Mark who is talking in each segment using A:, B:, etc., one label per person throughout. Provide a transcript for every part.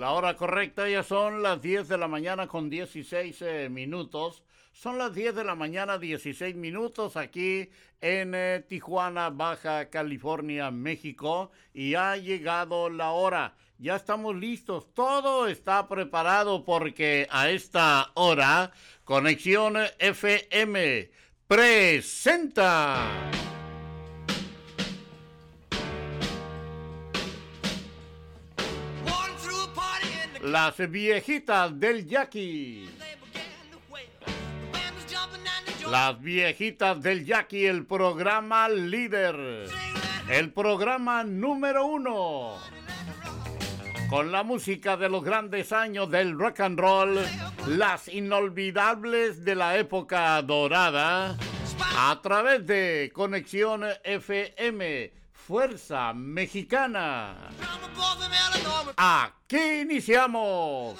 A: La hora correcta ya son las 10 de la mañana con 16 eh, minutos. Son las 10 de la mañana 16 minutos aquí en eh, Tijuana, Baja California, México. Y ha llegado la hora. Ya estamos listos. Todo está preparado porque a esta hora Conexión FM presenta. Las viejitas del Jackie. Las viejitas del Jackie, el programa líder. El programa número uno. Con la música de los grandes años del rock and roll, las inolvidables de la época dorada, a través de Conexión FM Fuerza Mexicana. Aquí iniciamos.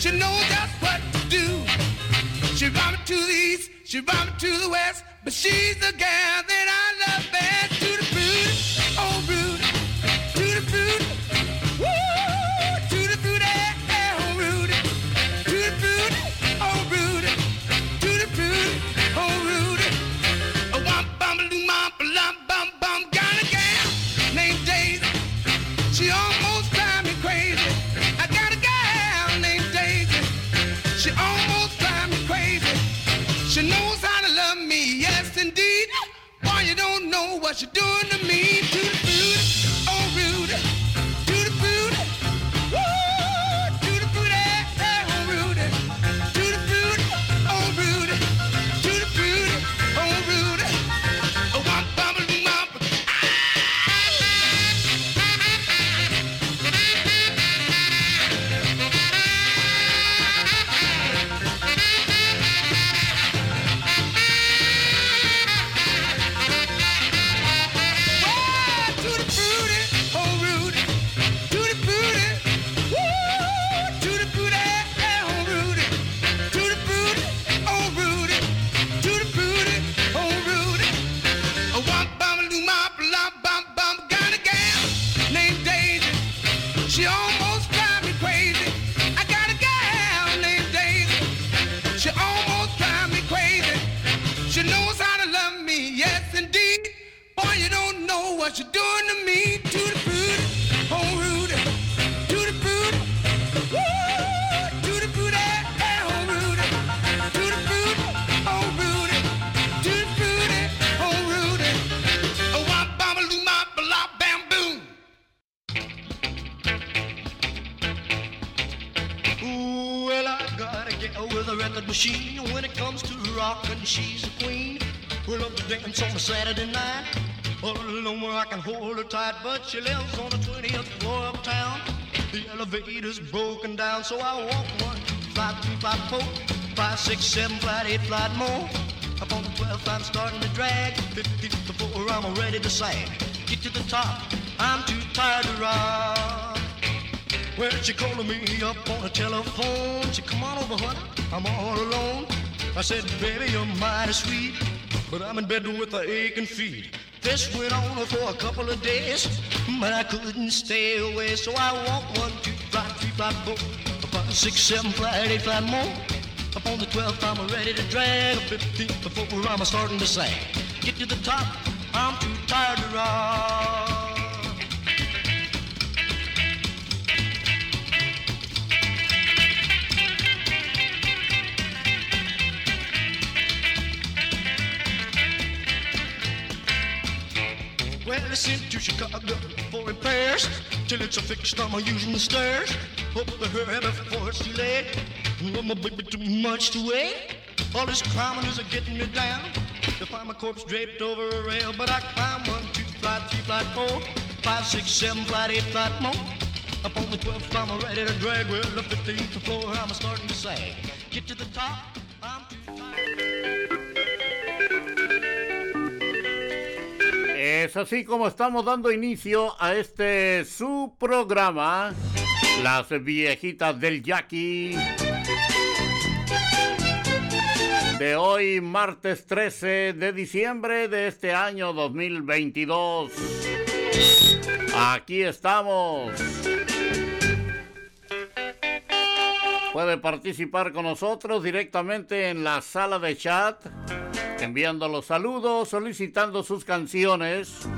B: She knows just what to do. She brought me to the east, she brought me to the west, but she's the gal that I love best. You're doing to
C: machine. When it comes to rockin', she's a queen. We love to dance on a Saturday night. Oh, All alone where I can hold her tight, but she lives on the 20th floor of town. The elevator's broken down, so I walk one, five, three, five, four, five, six, seven, flight, eight, flight more. Up on the 12th, I'm starting to drag. 15th before I'm ready to sag. Get to the top, I'm too tired to rock. Well, she calling me up on the telephone. She come on over, honey, I'm all alone. I said, baby, you're mighty sweet, but I'm in bed with a aching feet. This went on for a couple of days, but I couldn't stay away. So I walked one, two, five, three, five, four, five, six, seven, five, eight, five more. Up on the 12th, I'm ready to drag. 15th, before I'm starting to sag. Get to the top, I'm too tired to rock. Well, I sent to Chicago for repairs. Till it's a fixed, I'm using the stairs. Hope the hurry before it's too late. Oh, my baby, too much to wait. All this climbing is getting me down. To find my corpse draped over a rail, but I climb one, two, flight, three, flight, four, five, six, seven, flight, eight, flight more. Up on the 12th, I'm ready to drag. Well, the 15th floor, I'm starting to sag. Get to the top,
A: Es así como estamos dando inicio a este su programa, Las Viejitas del Jackie. De hoy, martes 13 de diciembre de este año 2022. Aquí estamos. Puede participar con nosotros directamente en la sala de chat enviando los saludos, solicitando sus canciones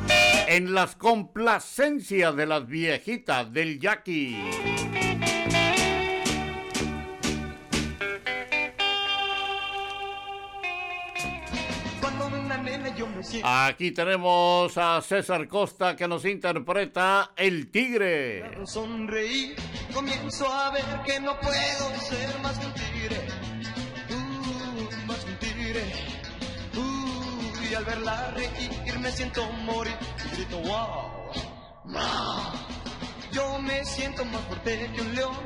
A: en las complacencias de las viejitas del Jackie. Aquí tenemos a César Costa que nos interpreta El Tigre.
C: sonreír, comienzo a ver que no puedo ser más que un tigre. Al verla reír me siento morir. Grito, wow, wow. Yo me siento más fuerte que un león.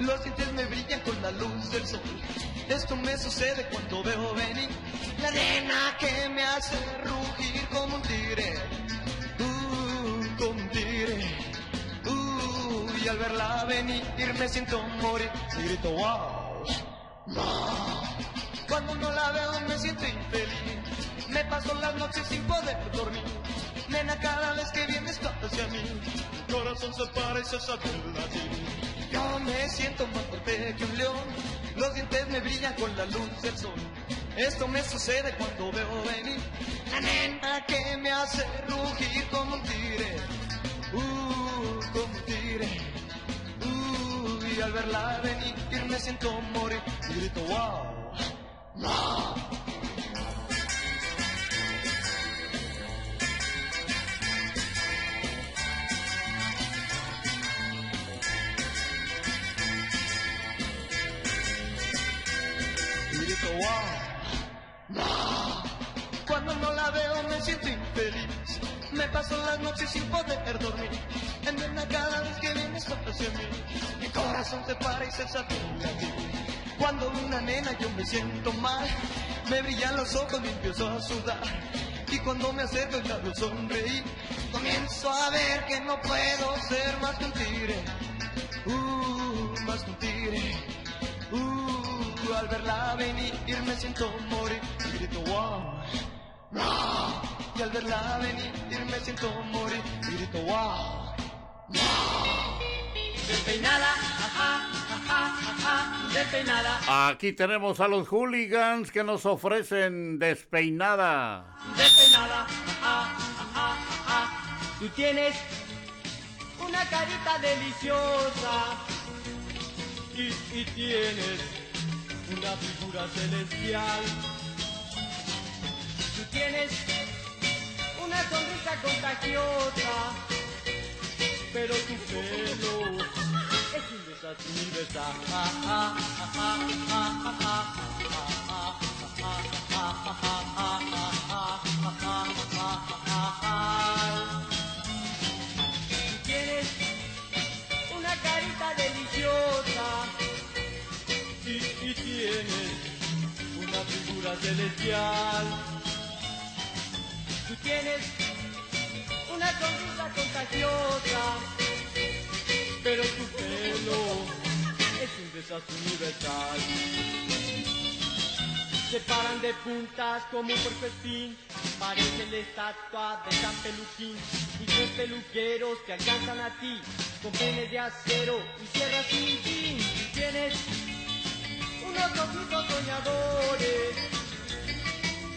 C: Los dientes me brillan con la luz del sol. Esto me sucede cuando veo venir la nena que me hace rugir como un tigre. Uh, como un tigre. Uh, y al verla venir me siento morir y grito wow, wow. Cuando no la veo me siento infeliz, me paso las noches sin poder dormir. Nena, cada vez que vienes hacia mí, corazón se para y se sabe latir. Yo me siento más fuerte que un león, los dientes me brillan con la luz del sol. Esto me sucede cuando veo venir la nena que me hace rugir como un tigre. Uh, como un tigre. Uh, y al verla venir me siento morir y grito wow, wow. Paso las noches sin poder dormir. En cada vez que vienes hacia mí, mi corazón se para y se satura. Cuando una nena yo me siento mal, me brillan los ojos, me empiezo a sudar. Y cuando me acerco y labio sonreír, comienzo a ver que no puedo ser más que. Uh, más que. Uh, al verla venir me siento morir y grito wow. wow. Y al verla venir me siento morir y grito wow.
D: Despeinada, ajá, ajá, ajá, despeinada,
A: Aquí tenemos a los hooligans que nos ofrecen despeinada.
D: despeinada, ajá, ajá, ajá, Tú tienes una carita deliciosa y, y tienes una figura celestial. Tú tienes una sonrisa contagiosa, pero tu pelo es un desastre universal. Tienes una carita deliciosa y tienes una figura celestial. Tienes una sonrisa contagiosa, pero tu pelo es un desastre universal. Se paran de puntas como un puerco espín, parece la estatua de San Peluquín. Y tres peluqueros que alcanzan a ti, con penes de acero y sierras sin fin. Tienes unos ojitos soñadores,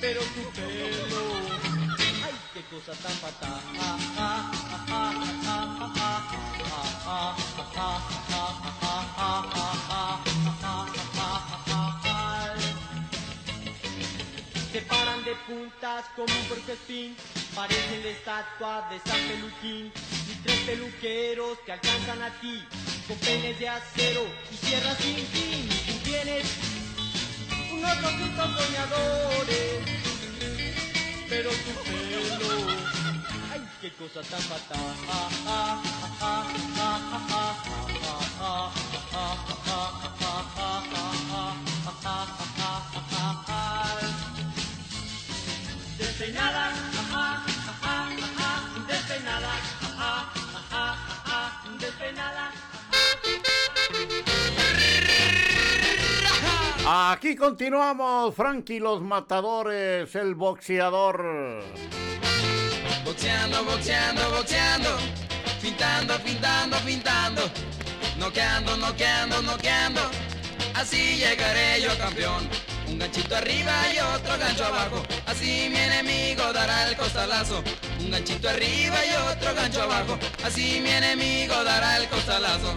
D: pero tu pelo, Se paran de puntas como un puercoespín, parecen la estatua de San Peluquín. Y tres peluqueros que alcanzan a ti, con penes de acero y sierras sin fin. Tú tienes unos ojitos soñadores, pero tu pelo, ay, qué cosa tan fatal.
A: Aquí continuamos, Frankie los Matadores, el boxeador.
E: Boxeando, boxeando, boxeando, pintando, pintando, pintando, noqueando, noqueando, noqueando, así llegaré yo campeón. Un ganchito arriba y otro gancho abajo, así mi enemigo dará el costalazo. Un ganchito arriba y otro gancho abajo, así mi enemigo dará el costalazo.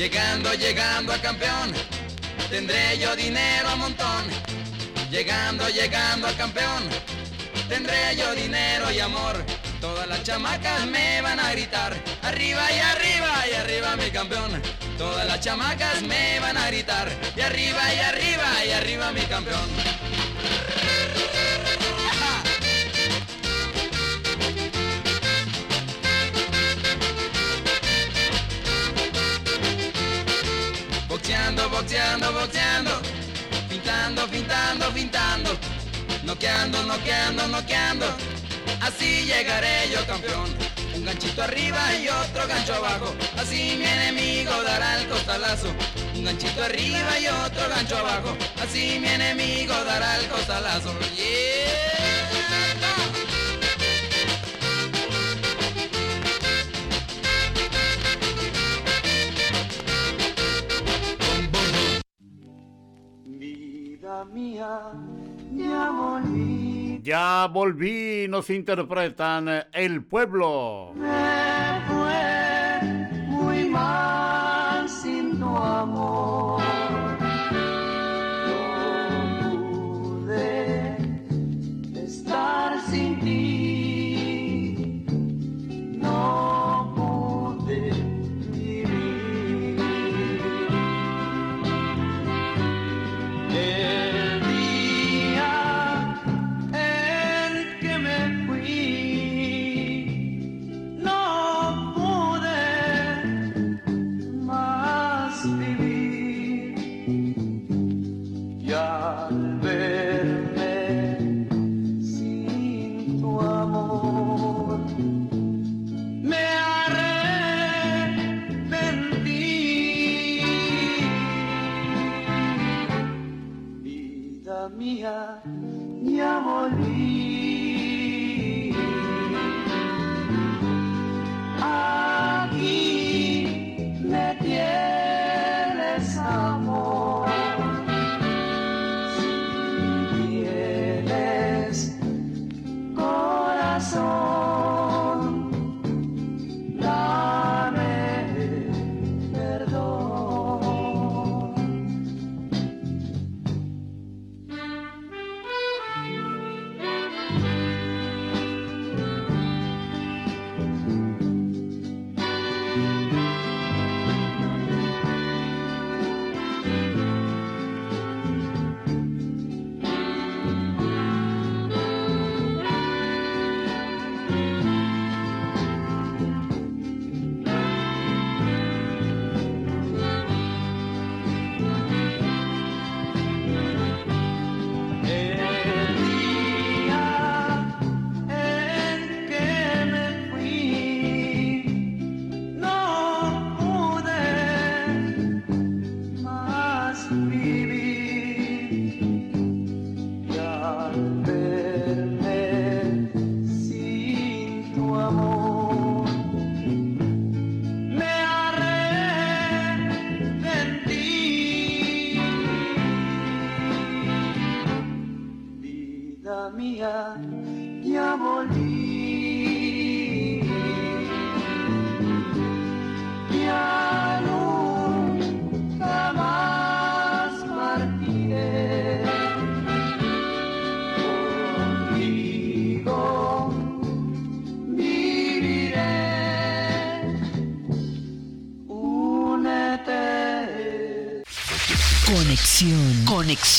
E: Llegando, llegando a campeón, tendré yo dinero a montón. Llegando, llegando a campeón, tendré yo dinero y amor. Todas las chamacas me van a gritar, arriba y arriba y arriba mi campeón. Todas las chamacas me van a gritar, y arriba y arriba y arriba mi campeón. Boxeando, boxeando, boxeando, pintando, pintando, pintando, noqueando, noqueando, noqueando, así llegaré yo campeón. Un ganchito arriba y otro gancho abajo, así mi enemigo dará el costalazo. Un ganchito arriba y otro gancho abajo, así mi enemigo dará el costalazo. Yeah.
C: Vida mía, ya volví.
A: Ya volví, nos interpretan eh, El Pueblo.
C: Me fue muy mal sin tu amor. No pude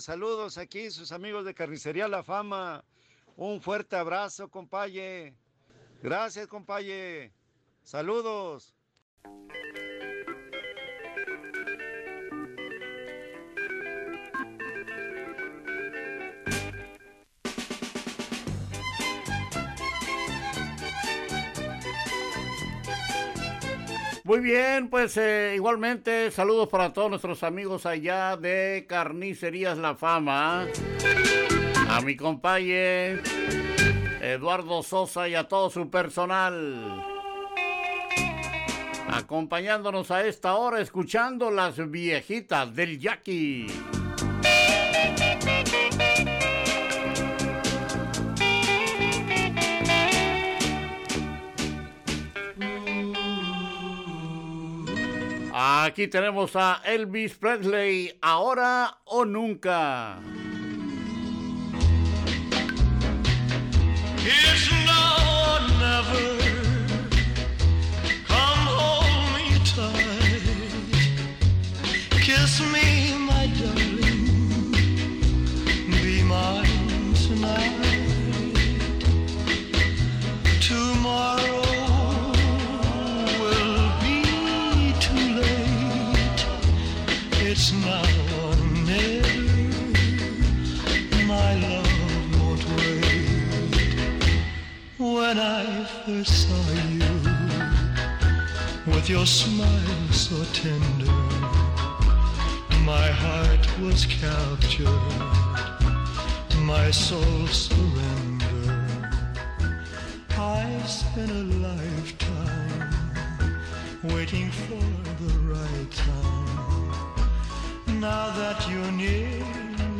F: Saludos aquí, sus amigos de Carnicería La Fama. Un fuerte abrazo, compaye. Gracias, compaye. Saludos.
A: Muy bien, pues eh, igualmente saludos para todos nuestros amigos allá de Carnicerías La Fama. A mi compañero Eduardo Sosa y a todo su personal. Acompañándonos a esta hora, escuchando las viejitas del Jackie. Aquí tenemos a Elvis Presley, ahora o nunca.
G: Come. Kiss me, It's now or never. My love won't wait. When I first saw you, with your smile so tender, my heart was captured, my soul surrendered. I've spent a lifetime waiting for the right time. Now that you're near,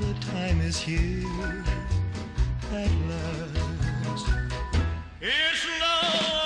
G: the time is here at last. It's now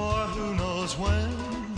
G: for who knows when.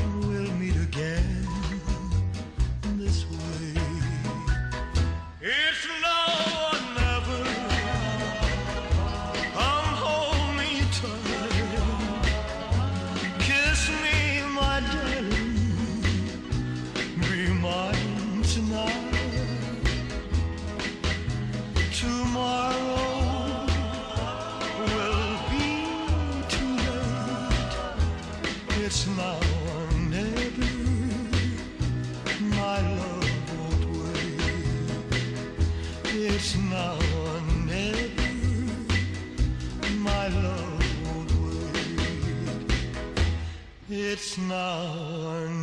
G: It's now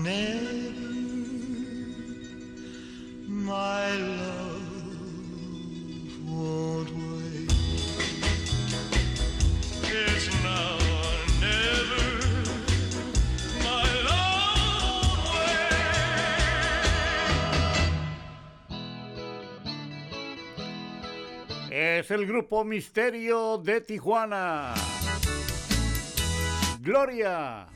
G: never, my love. It's now never.
H: Es el grupo Misterio de Tijuana. Gloria.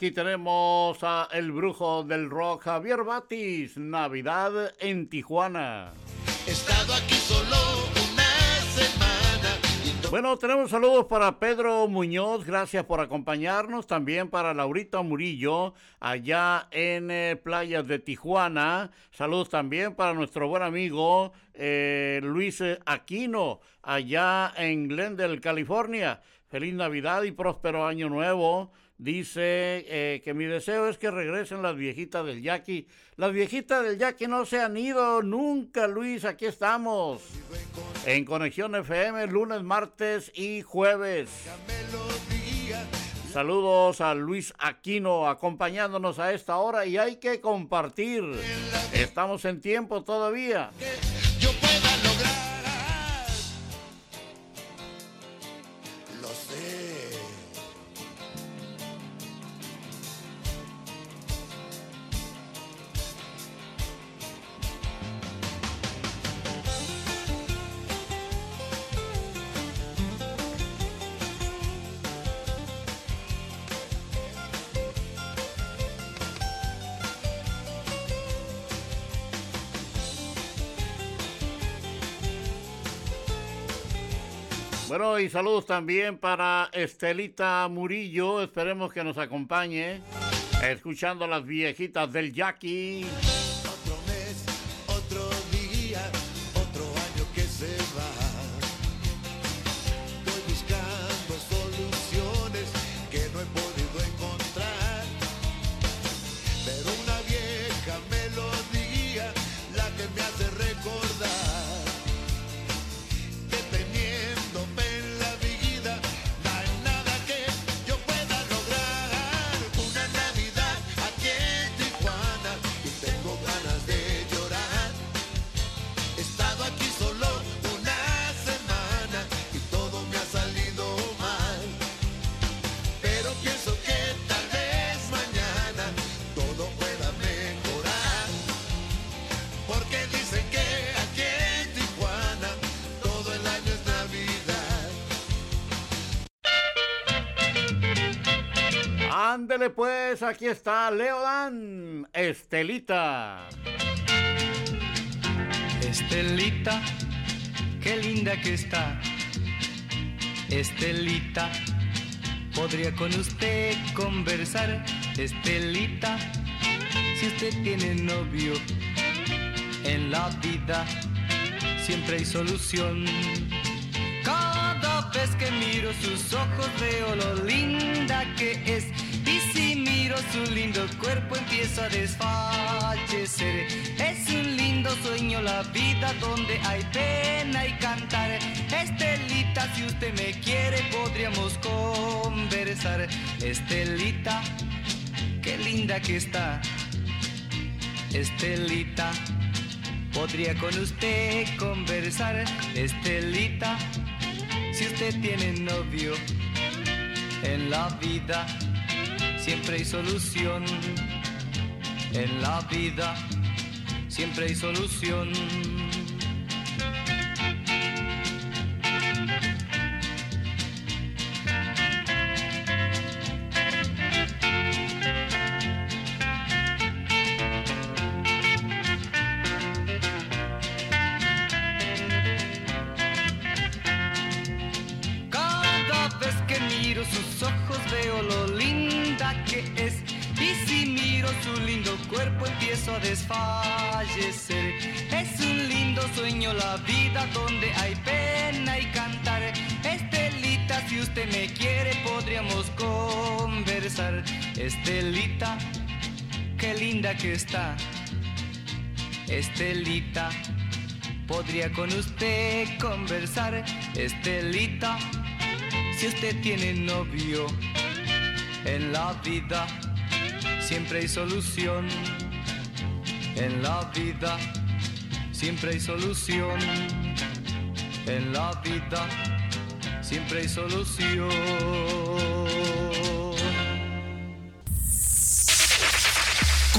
A: Aquí tenemos a el brujo del rock Javier Batis, Navidad en Tijuana.
I: He estado aquí solo una semana.
A: Bueno, tenemos saludos para Pedro Muñoz, gracias por acompañarnos. También para Laurita Murillo, allá en eh, Playas de Tijuana. Saludos también para nuestro buen amigo eh, Luis Aquino, allá en Glendale, California. Feliz Navidad y próspero año nuevo. Dice eh, que mi deseo es que regresen las viejitas del Yaqui. Las viejitas del Yaqui no se han ido nunca, Luis. Aquí estamos. En Conexión FM, lunes, martes y jueves. Saludos a Luis Aquino acompañándonos a esta hora y hay que compartir. Estamos en tiempo todavía.
I: yo
A: Y saludos también para Estelita Murillo. Esperemos que nos acompañe. Escuchando las viejitas del Jackie.
I: Aquí
A: está Leodan, Estelita.
J: Estelita, qué linda que está. Estelita, podría con usted conversar. Estelita, si usted tiene novio en la vida, siempre hay solución. Cada vez que miro sus ojos veo lo linda que es. Y si miro su lindo cuerpo empiezo a desfallecer. Es un lindo sueño la vida donde hay pena y cantar. Estelita, si usted me quiere podríamos conversar. Estelita, qué linda que está. Estelita, podría con usted conversar. Estelita, si usted tiene novio en la vida, siempre hay solución. En la vida, siempre hay solución. Estelita, podría con usted conversar. Estelita, si usted tiene novio en la vida, siempre hay solución. En la vida, siempre hay solución. En la vida, siempre hay solución.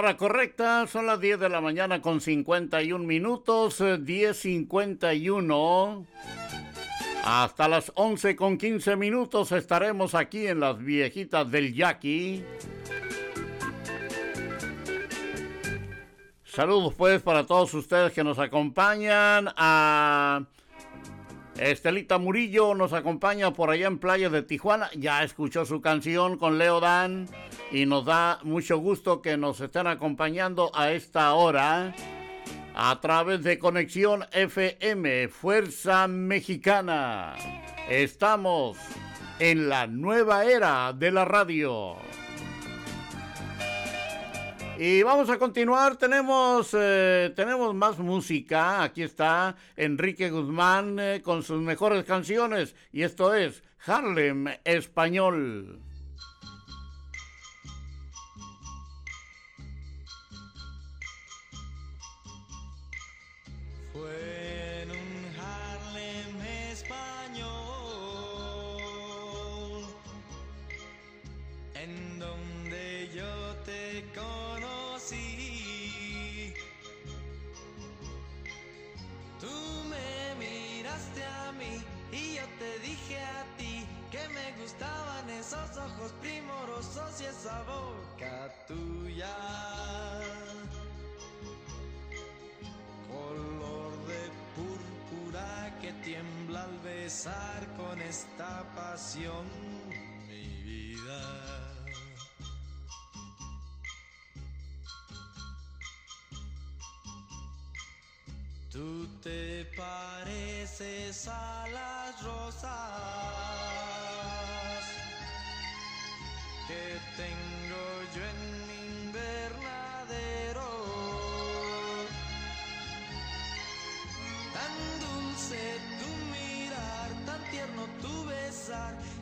A: Hora correcta son las 10 de la mañana con 51 minutos, eh, 10.51. Hasta las 11 con 15 minutos estaremos aquí en las viejitas del Yaqui. Saludos pues para todos ustedes que nos acompañan. A Estelita Murillo nos acompaña por allá en Playa de Tijuana. Ya escuchó su canción con Leo Dan y nos da mucho gusto que nos estén acompañando a esta hora a través de Conexión FM Fuerza Mexicana. Estamos en la nueva era de la radio. Y vamos a continuar, tenemos, eh, tenemos más música. Aquí está Enrique Guzmán eh, con sus mejores canciones. Y esto es Harlem Español.
K: Con esta pasión mi vida. Tú te pareces a las rosas que tengo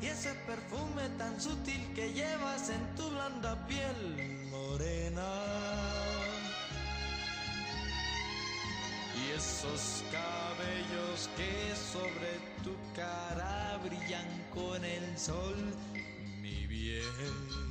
K: y ese perfume tan sutil que llevas en tu blanda piel morena. Y esos cabellos que sobre tu cara brillan con el sol, mi bien.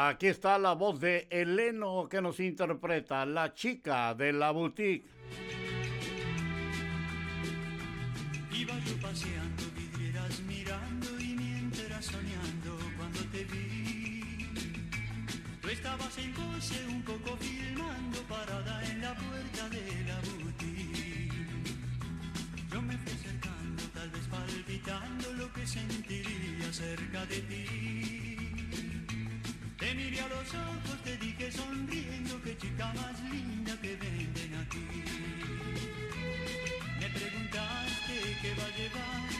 A: Aquí está la voz de Eleno que nos interpreta, la chica de la boutique.
G: Iba yo paseando vidriera
L: vidrieras mirando y mientras soñando cuando te vi. Tú estabas en coche un poco filmando parada en la puerta de la boutique. Yo me fui acercando, tal vez palpitando lo que sentiría cerca de ti. Miré a los ojos, te dije sonriendo, que chica más linda que venden aquí. Me preguntaste qué va a llevar,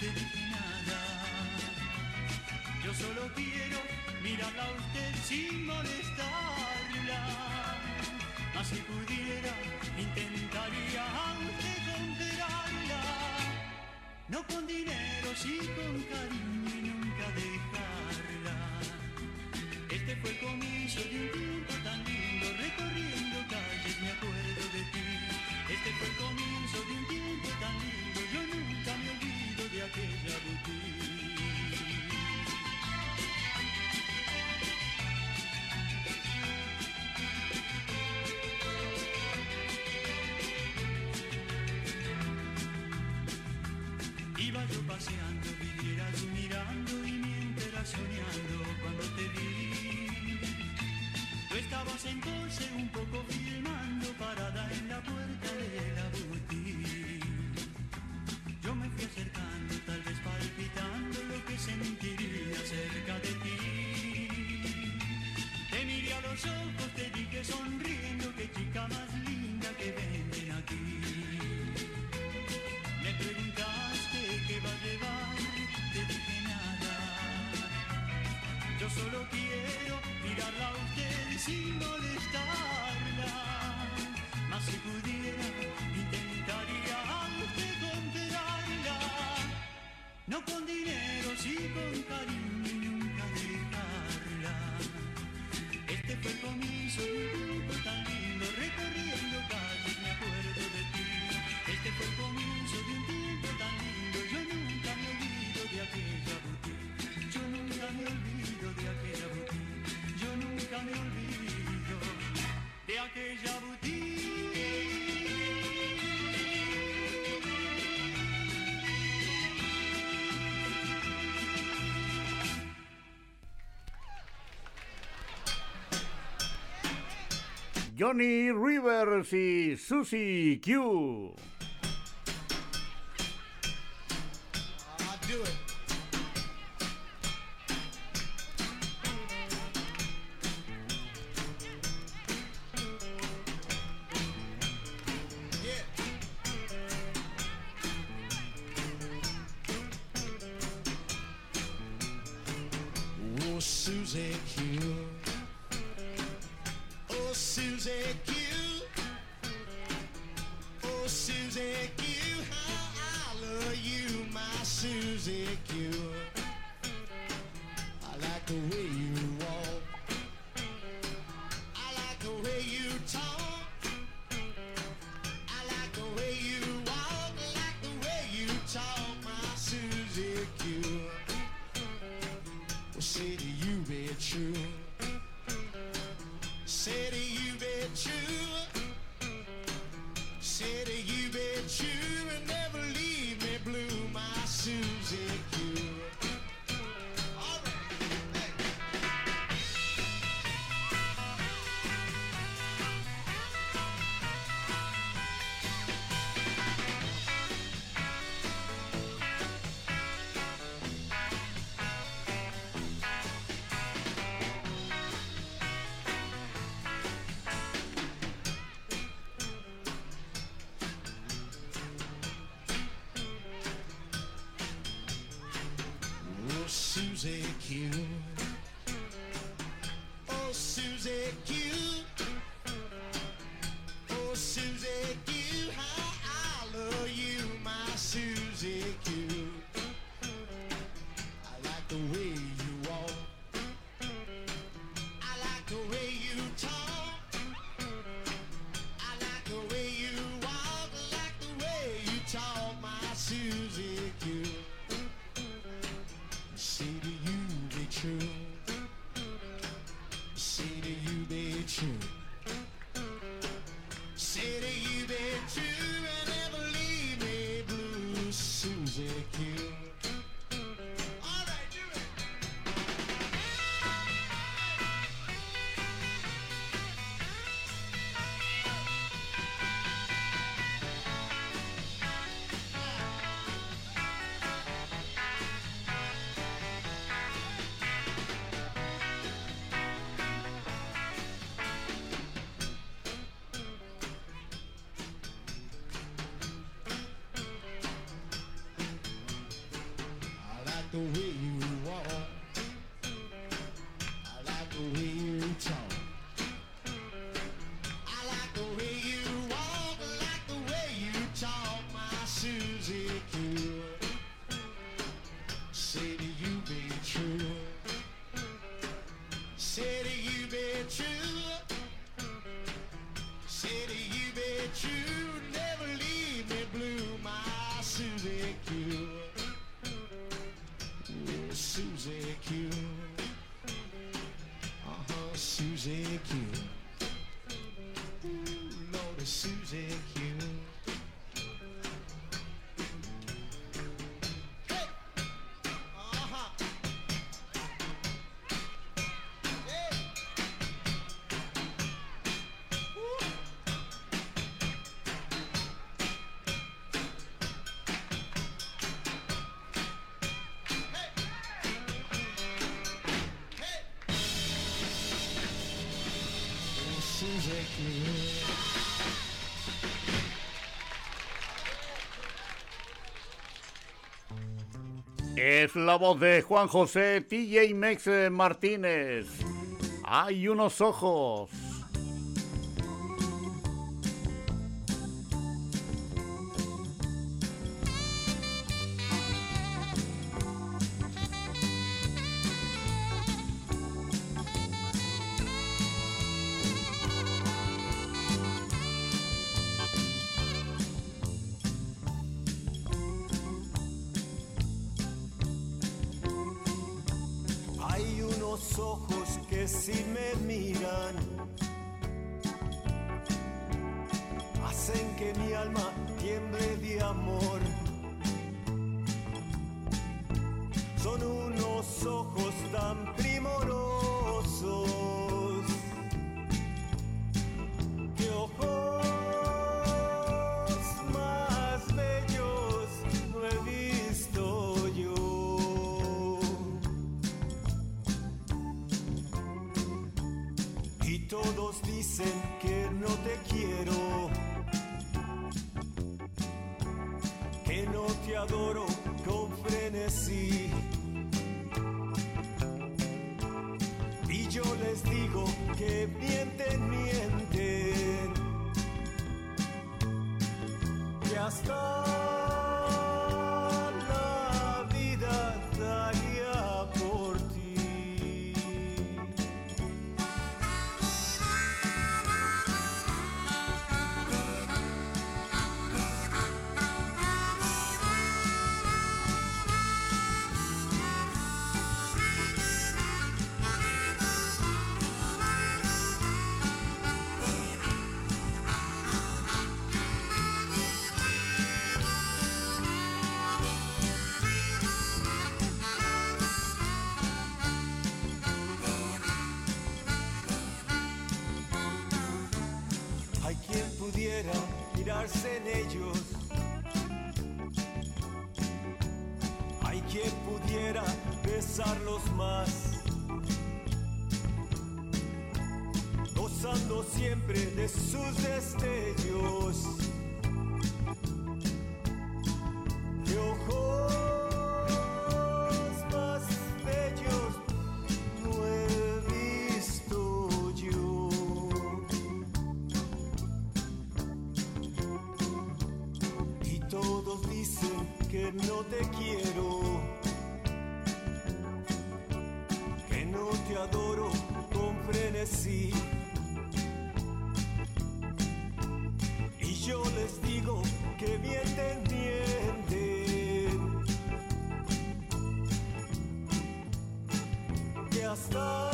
L: te dije nada. Yo solo quiero mirarla a usted sin molestarla. Mas si pudiera, intentaría a. No con dinero, sí con cariño y nunca dejarla. Fue el comienzo de un tiempo tan lindo, recorriendo calles me acuerdo de ti. Este fue el comienzo de un tiempo tan lindo, yo nunca me olvido de aquella boutique. Coche un poco filmando parada en la puerta Mas si pudiera,
I: Johnny Rivers y Susie Q.
M: Susie Q. the way you.
I: music
A: Es la voz de Juan José TJ Mex eh, Martínez. Hay unos ojos.
N: ojos tan primorosos. dice que no te quiero, que no te adoro con frenesí. Y yo les digo que bien te entienden, que hasta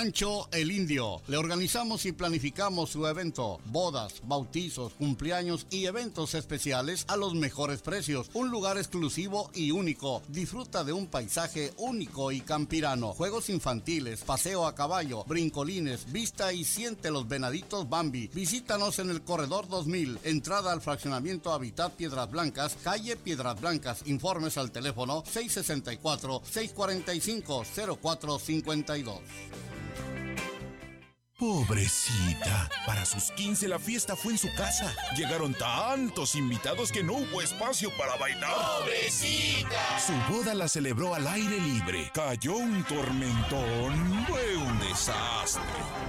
A: Rancho El Indio. Le organizamos y planificamos su evento, bodas, bautizos, cumpleaños y eventos especiales a los mejores precios. Un lugar exclusivo y único. Disfruta de un paisaje único y campirano. Juegos infantiles, paseo a caballo, brincolines, vista y siente los venaditos Bambi. Visítanos en el Corredor 2000, entrada al fraccionamiento Habitat Piedras Blancas, calle Piedras Blancas. Informes al teléfono 664 645 0452.
O: Pobrecita. Para sus 15 la fiesta fue en su casa. Llegaron tantos invitados que no hubo espacio para bailar.
P: ¡Pobrecita!
O: Su boda la celebró al aire libre. Cayó un tormentón. Fue un desastre.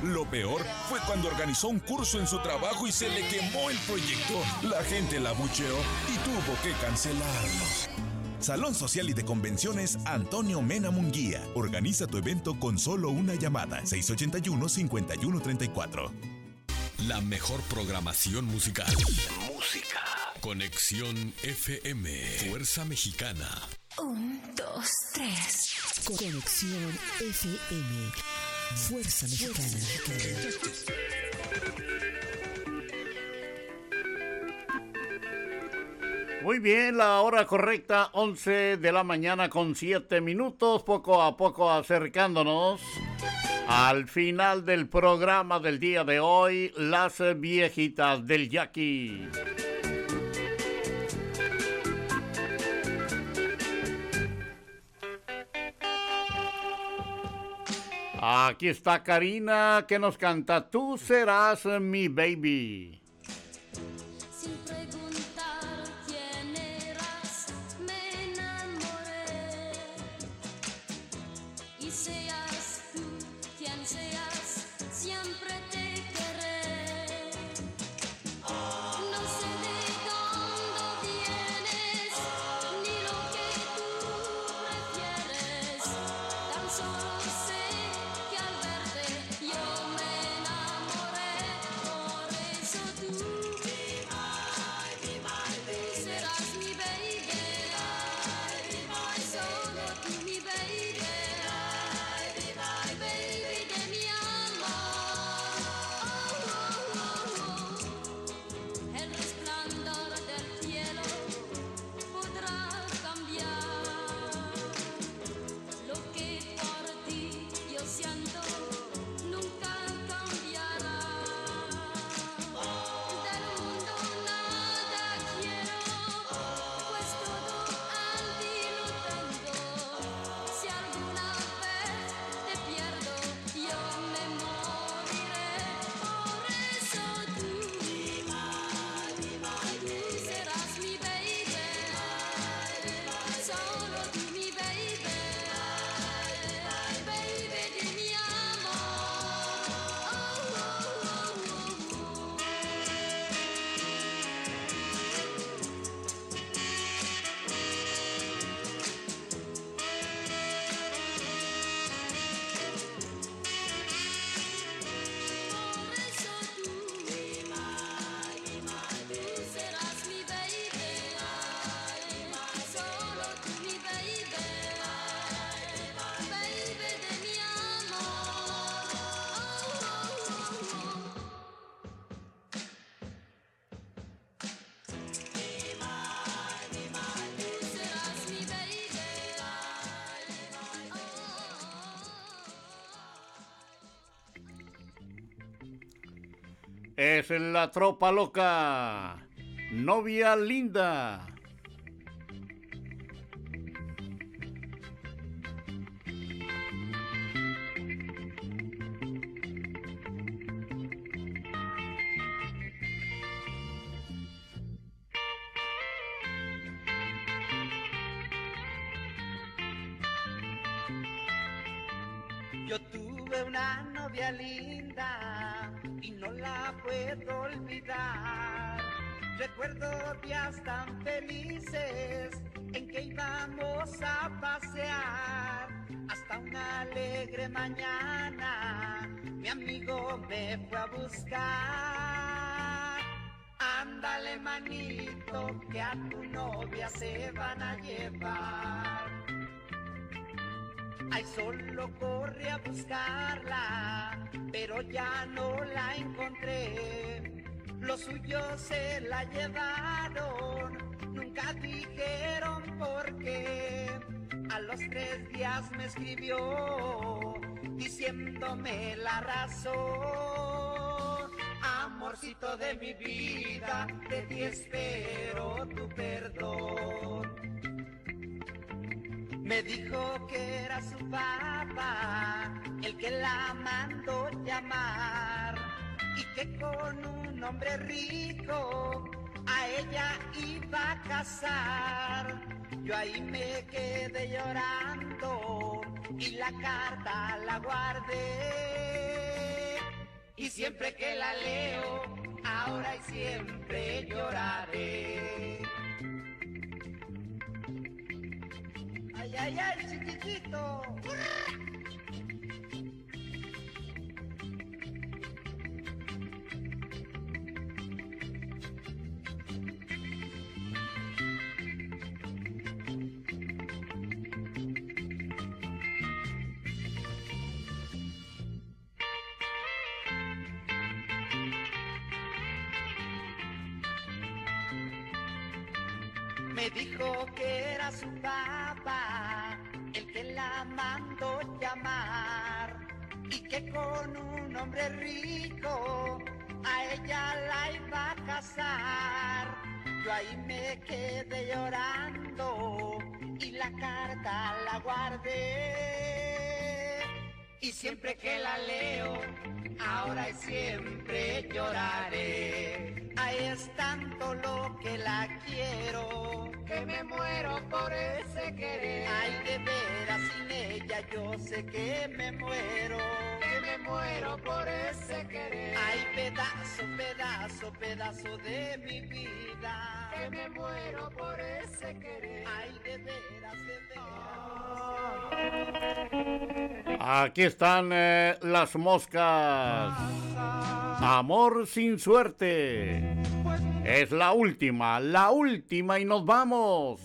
O: Lo peor fue cuando organizó un curso en su trabajo y se le quemó el proyecto. La gente la bucheó y tuvo que cancelarlo. Salón Social y de Convenciones Antonio Mena Munguía. Organiza tu evento con solo una llamada. 681-5134.
Q: La mejor programación musical. Música. Conexión FM. Fuerza Mexicana.
R: Un, dos, tres. Conexión FM. Fuerza Mexicana.
A: Muy bien, la hora correcta, 11 de la mañana con 7 minutos, poco a poco acercándonos al final del programa del día de hoy, las viejitas del Yaqui. Aquí está Karina que nos canta Tú serás mi baby.
S: Tan
A: Es la tropa loca. Novia linda.
T: Recuerdo días tan felices en que íbamos a pasear hasta una alegre mañana. Mi amigo me fue a buscar. Ándale manito, que a tu novia se van a llevar. Ay, solo corrí a buscarla, pero ya no la encontré. Los suyos se la llevaron, nunca dijeron por qué. A los tres días me escribió, diciéndome la razón. Amorcito de mi vida, de ti espero tu perdón. Me dijo que era su papá el que la mandó llamar y que con un hombre rico a ella iba a casar. Yo ahí me quedé llorando y la carta la guardé. Y siempre que la leo, ahora y siempre lloraré. Ay, ay, ay, chiquitito. Me dijo que era su papá el que la mandó llamar y que con un hombre rico a ella la iba a casar. Yo ahí me quedé llorando y la carta la guardé. Y siempre que la leo, ahora y siempre lloraré. Ahí es tanto lo que la quiero, que me muero por ese querer. Ay, de veras sin ella yo sé que me muero, que me muero por ese querer. Ay, pedazo, pedazo, pedazo de mi vida, que me muero por ese querer. Ay, de veras, de veras.
A: Aquí están eh, las moscas. Amor sin suerte. Es la última, la última y nos vamos.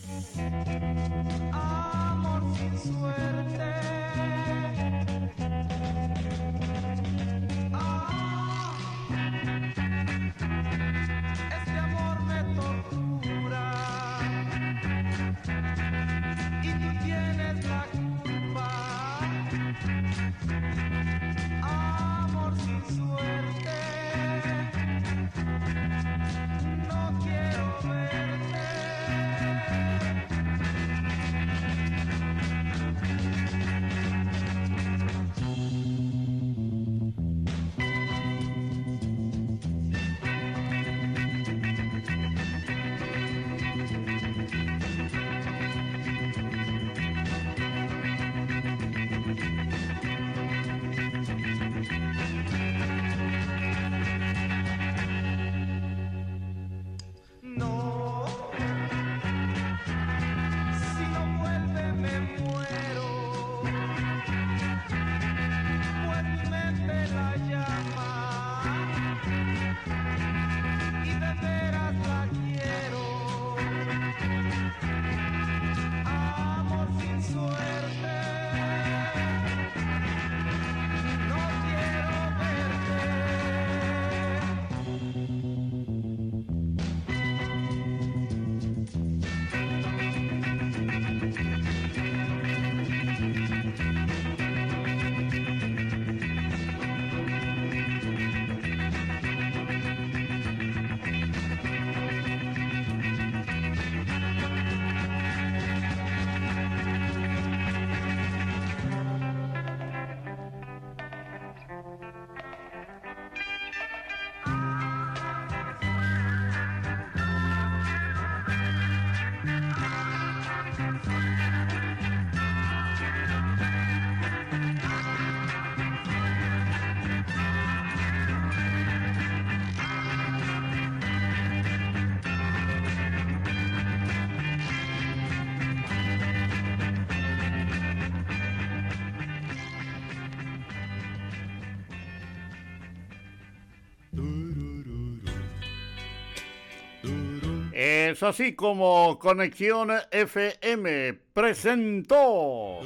A: Es así como Conexión FM presentó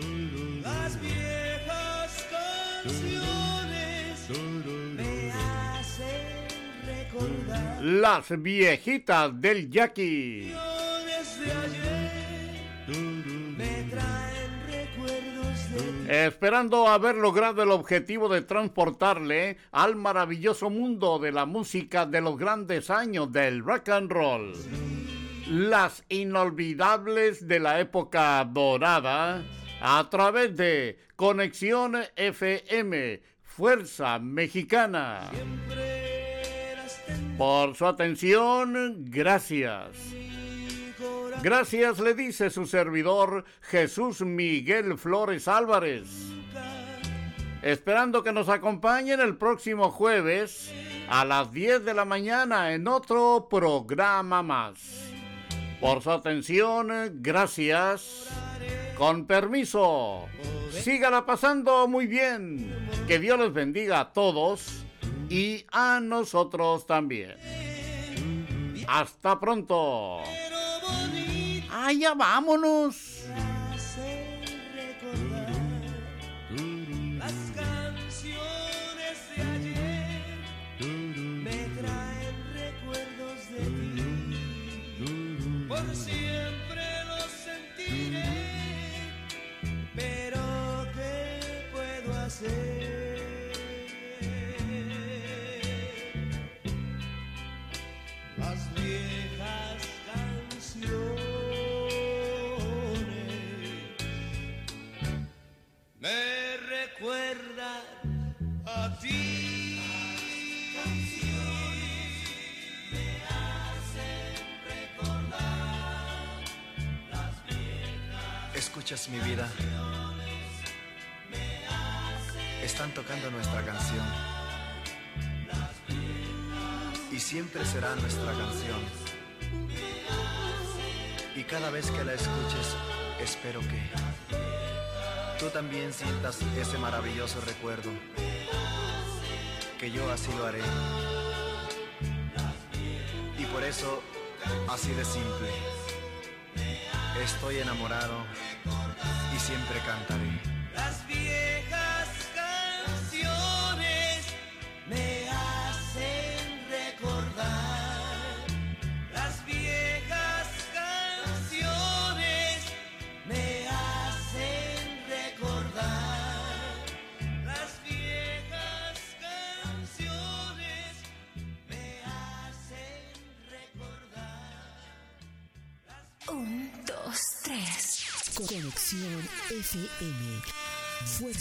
K: Las viejas canciones me hacen recordar
A: Las viejitas del Jackie. Esperando haber logrado el objetivo de transportarle al maravilloso mundo de la música de los grandes años del rock and roll. Las inolvidables de la época dorada a través de Conexión FM, Fuerza Mexicana. Por su atención, gracias. Gracias le dice su servidor Jesús Miguel Flores Álvarez. Esperando que nos acompañen el próximo jueves a las 10 de la mañana en otro programa más. Por su atención, gracias. Con permiso, sígala pasando muy bien. Que Dios les bendiga a todos y a nosotros también. Hasta pronto. ¡Ay, ya vámonos!
K: las
P: Escuchas mi vida. Están tocando nuestra canción. Y siempre será nuestra canción. Y cada vez que la escuches, espero que tú también sientas ese maravilloso recuerdo. Que yo así lo haré. Y por eso, así de simple. Estoy enamorado siempre cantaré.